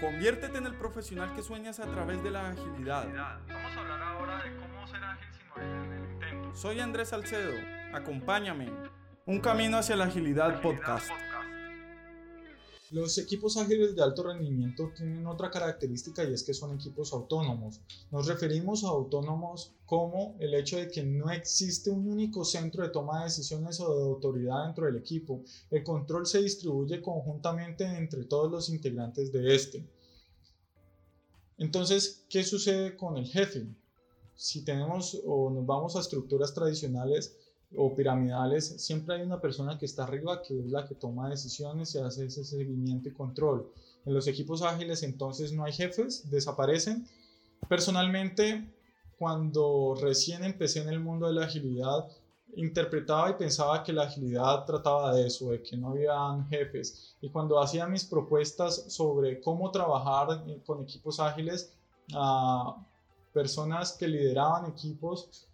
Conviértete en el profesional que sueñas a través de la agilidad. Vamos a hablar ahora de cómo ser ágil sin morir en el intento. Soy Andrés Salcedo. Acompáñame. Un camino hacia la agilidad podcast. Los equipos ágiles de alto rendimiento tienen otra característica y es que son equipos autónomos. Nos referimos a autónomos como el hecho de que no existe un único centro de toma de decisiones o de autoridad dentro del equipo. El control se distribuye conjuntamente entre todos los integrantes de este. Entonces, ¿qué sucede con el jefe? Si tenemos o nos vamos a estructuras tradicionales, o piramidales, siempre hay una persona que está arriba que es la que toma decisiones y hace ese seguimiento y control. En los equipos ágiles entonces no hay jefes, desaparecen. Personalmente, cuando recién empecé en el mundo de la agilidad, interpretaba y pensaba que la agilidad trataba de eso, de que no había jefes. Y cuando hacía mis propuestas sobre cómo trabajar con equipos ágiles, a personas que lideraban equipos,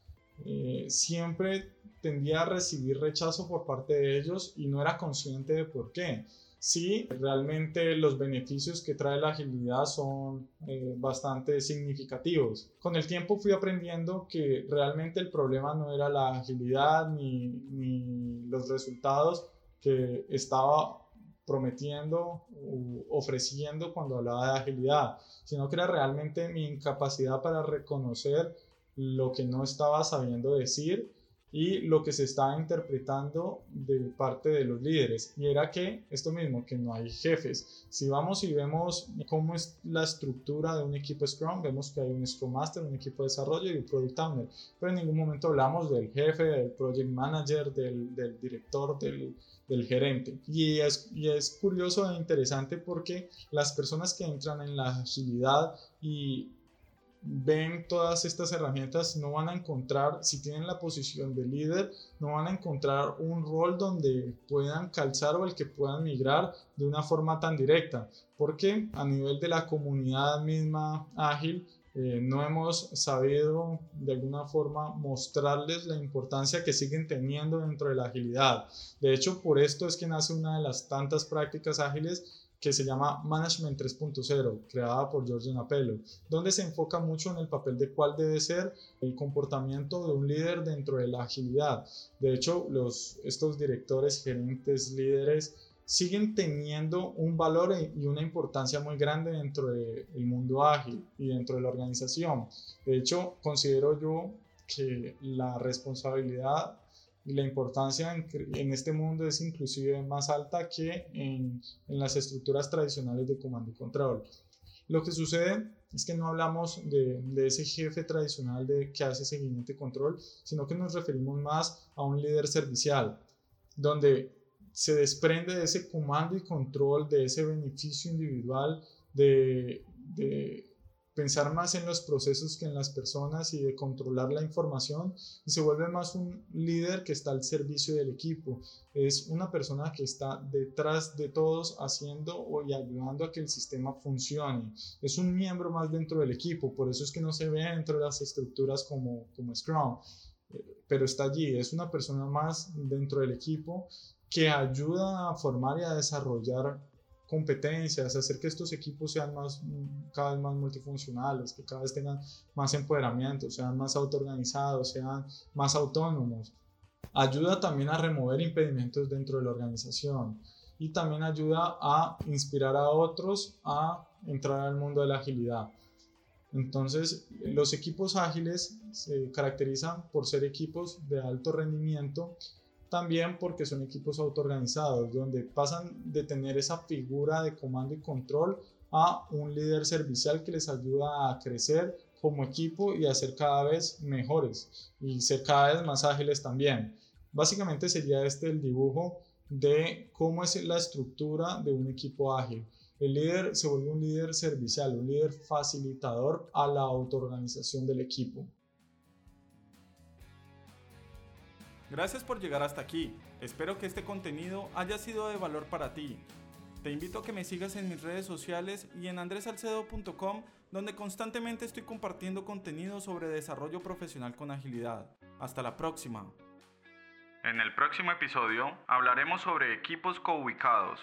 eh, siempre tendía a recibir rechazo por parte de ellos y no era consciente de por qué. Sí, realmente los beneficios que trae la agilidad son eh, bastante significativos. Con el tiempo fui aprendiendo que realmente el problema no era la agilidad ni, ni los resultados que estaba prometiendo u ofreciendo cuando hablaba de agilidad, sino que era realmente mi incapacidad para reconocer lo que no estaba sabiendo decir y lo que se estaba interpretando de parte de los líderes. Y era que esto mismo, que no hay jefes. Si vamos y vemos cómo es la estructura de un equipo Scrum, vemos que hay un Scrum Master, un equipo de desarrollo y un Product Owner. Pero en ningún momento hablamos del jefe, del Project Manager, del, del director, del, del gerente. Y es, y es curioso e interesante porque las personas que entran en la agilidad y ven todas estas herramientas, no van a encontrar, si tienen la posición de líder, no van a encontrar un rol donde puedan calzar o el que puedan migrar de una forma tan directa, porque a nivel de la comunidad misma ágil, eh, no hemos sabido de alguna forma mostrarles la importancia que siguen teniendo dentro de la agilidad. De hecho, por esto es que nace una de las tantas prácticas ágiles que se llama Management 3.0, creada por Giorgio Napello, donde se enfoca mucho en el papel de cuál debe ser el comportamiento de un líder dentro de la agilidad. De hecho, los, estos directores, gerentes, líderes, siguen teniendo un valor y una importancia muy grande dentro del mundo ágil y dentro de la organización. De hecho, considero yo que la responsabilidad la importancia en, este mundo es inclusive más alta que en, en, las estructuras tradicionales de comando y control. Lo que sucede es que no hablamos de, de, ese jefe tradicional de, que hace seguimiento y control, sino que nos referimos más a un líder servicial, donde se desprende de ese comando y control, de ese beneficio individual, de, de pensar más en los procesos que en las personas y de controlar la información se vuelve más un líder que está al servicio del equipo. Es una persona que está detrás de todos haciendo y ayudando a que el sistema funcione. Es un miembro más dentro del equipo, por eso es que no se ve dentro de las estructuras como, como Scrum, pero está allí, es una persona más dentro del equipo que ayuda a formar y a desarrollar competencias, hacer que estos equipos sean más, cada vez más multifuncionales, que cada vez tengan más empoderamiento, sean más autoorganizados, sean más autónomos. Ayuda también a remover impedimentos dentro de la organización y también ayuda a inspirar a otros a entrar al mundo de la agilidad. Entonces, los equipos ágiles se caracterizan por ser equipos de alto rendimiento también porque son equipos autoorganizados, donde pasan de tener esa figura de comando y control a un líder servicial que les ayuda a crecer como equipo y a ser cada vez mejores y ser cada vez más ágiles también. Básicamente sería este el dibujo de cómo es la estructura de un equipo ágil. El líder se vuelve un líder servicial, un líder facilitador a la autoorganización del equipo. Gracias por llegar hasta aquí. Espero que este contenido haya sido de valor para ti. Te invito a que me sigas en mis redes sociales y en andresalcedo.com, donde constantemente estoy compartiendo contenido sobre desarrollo profesional con agilidad. Hasta la próxima. En el próximo episodio hablaremos sobre equipos co-ubicados.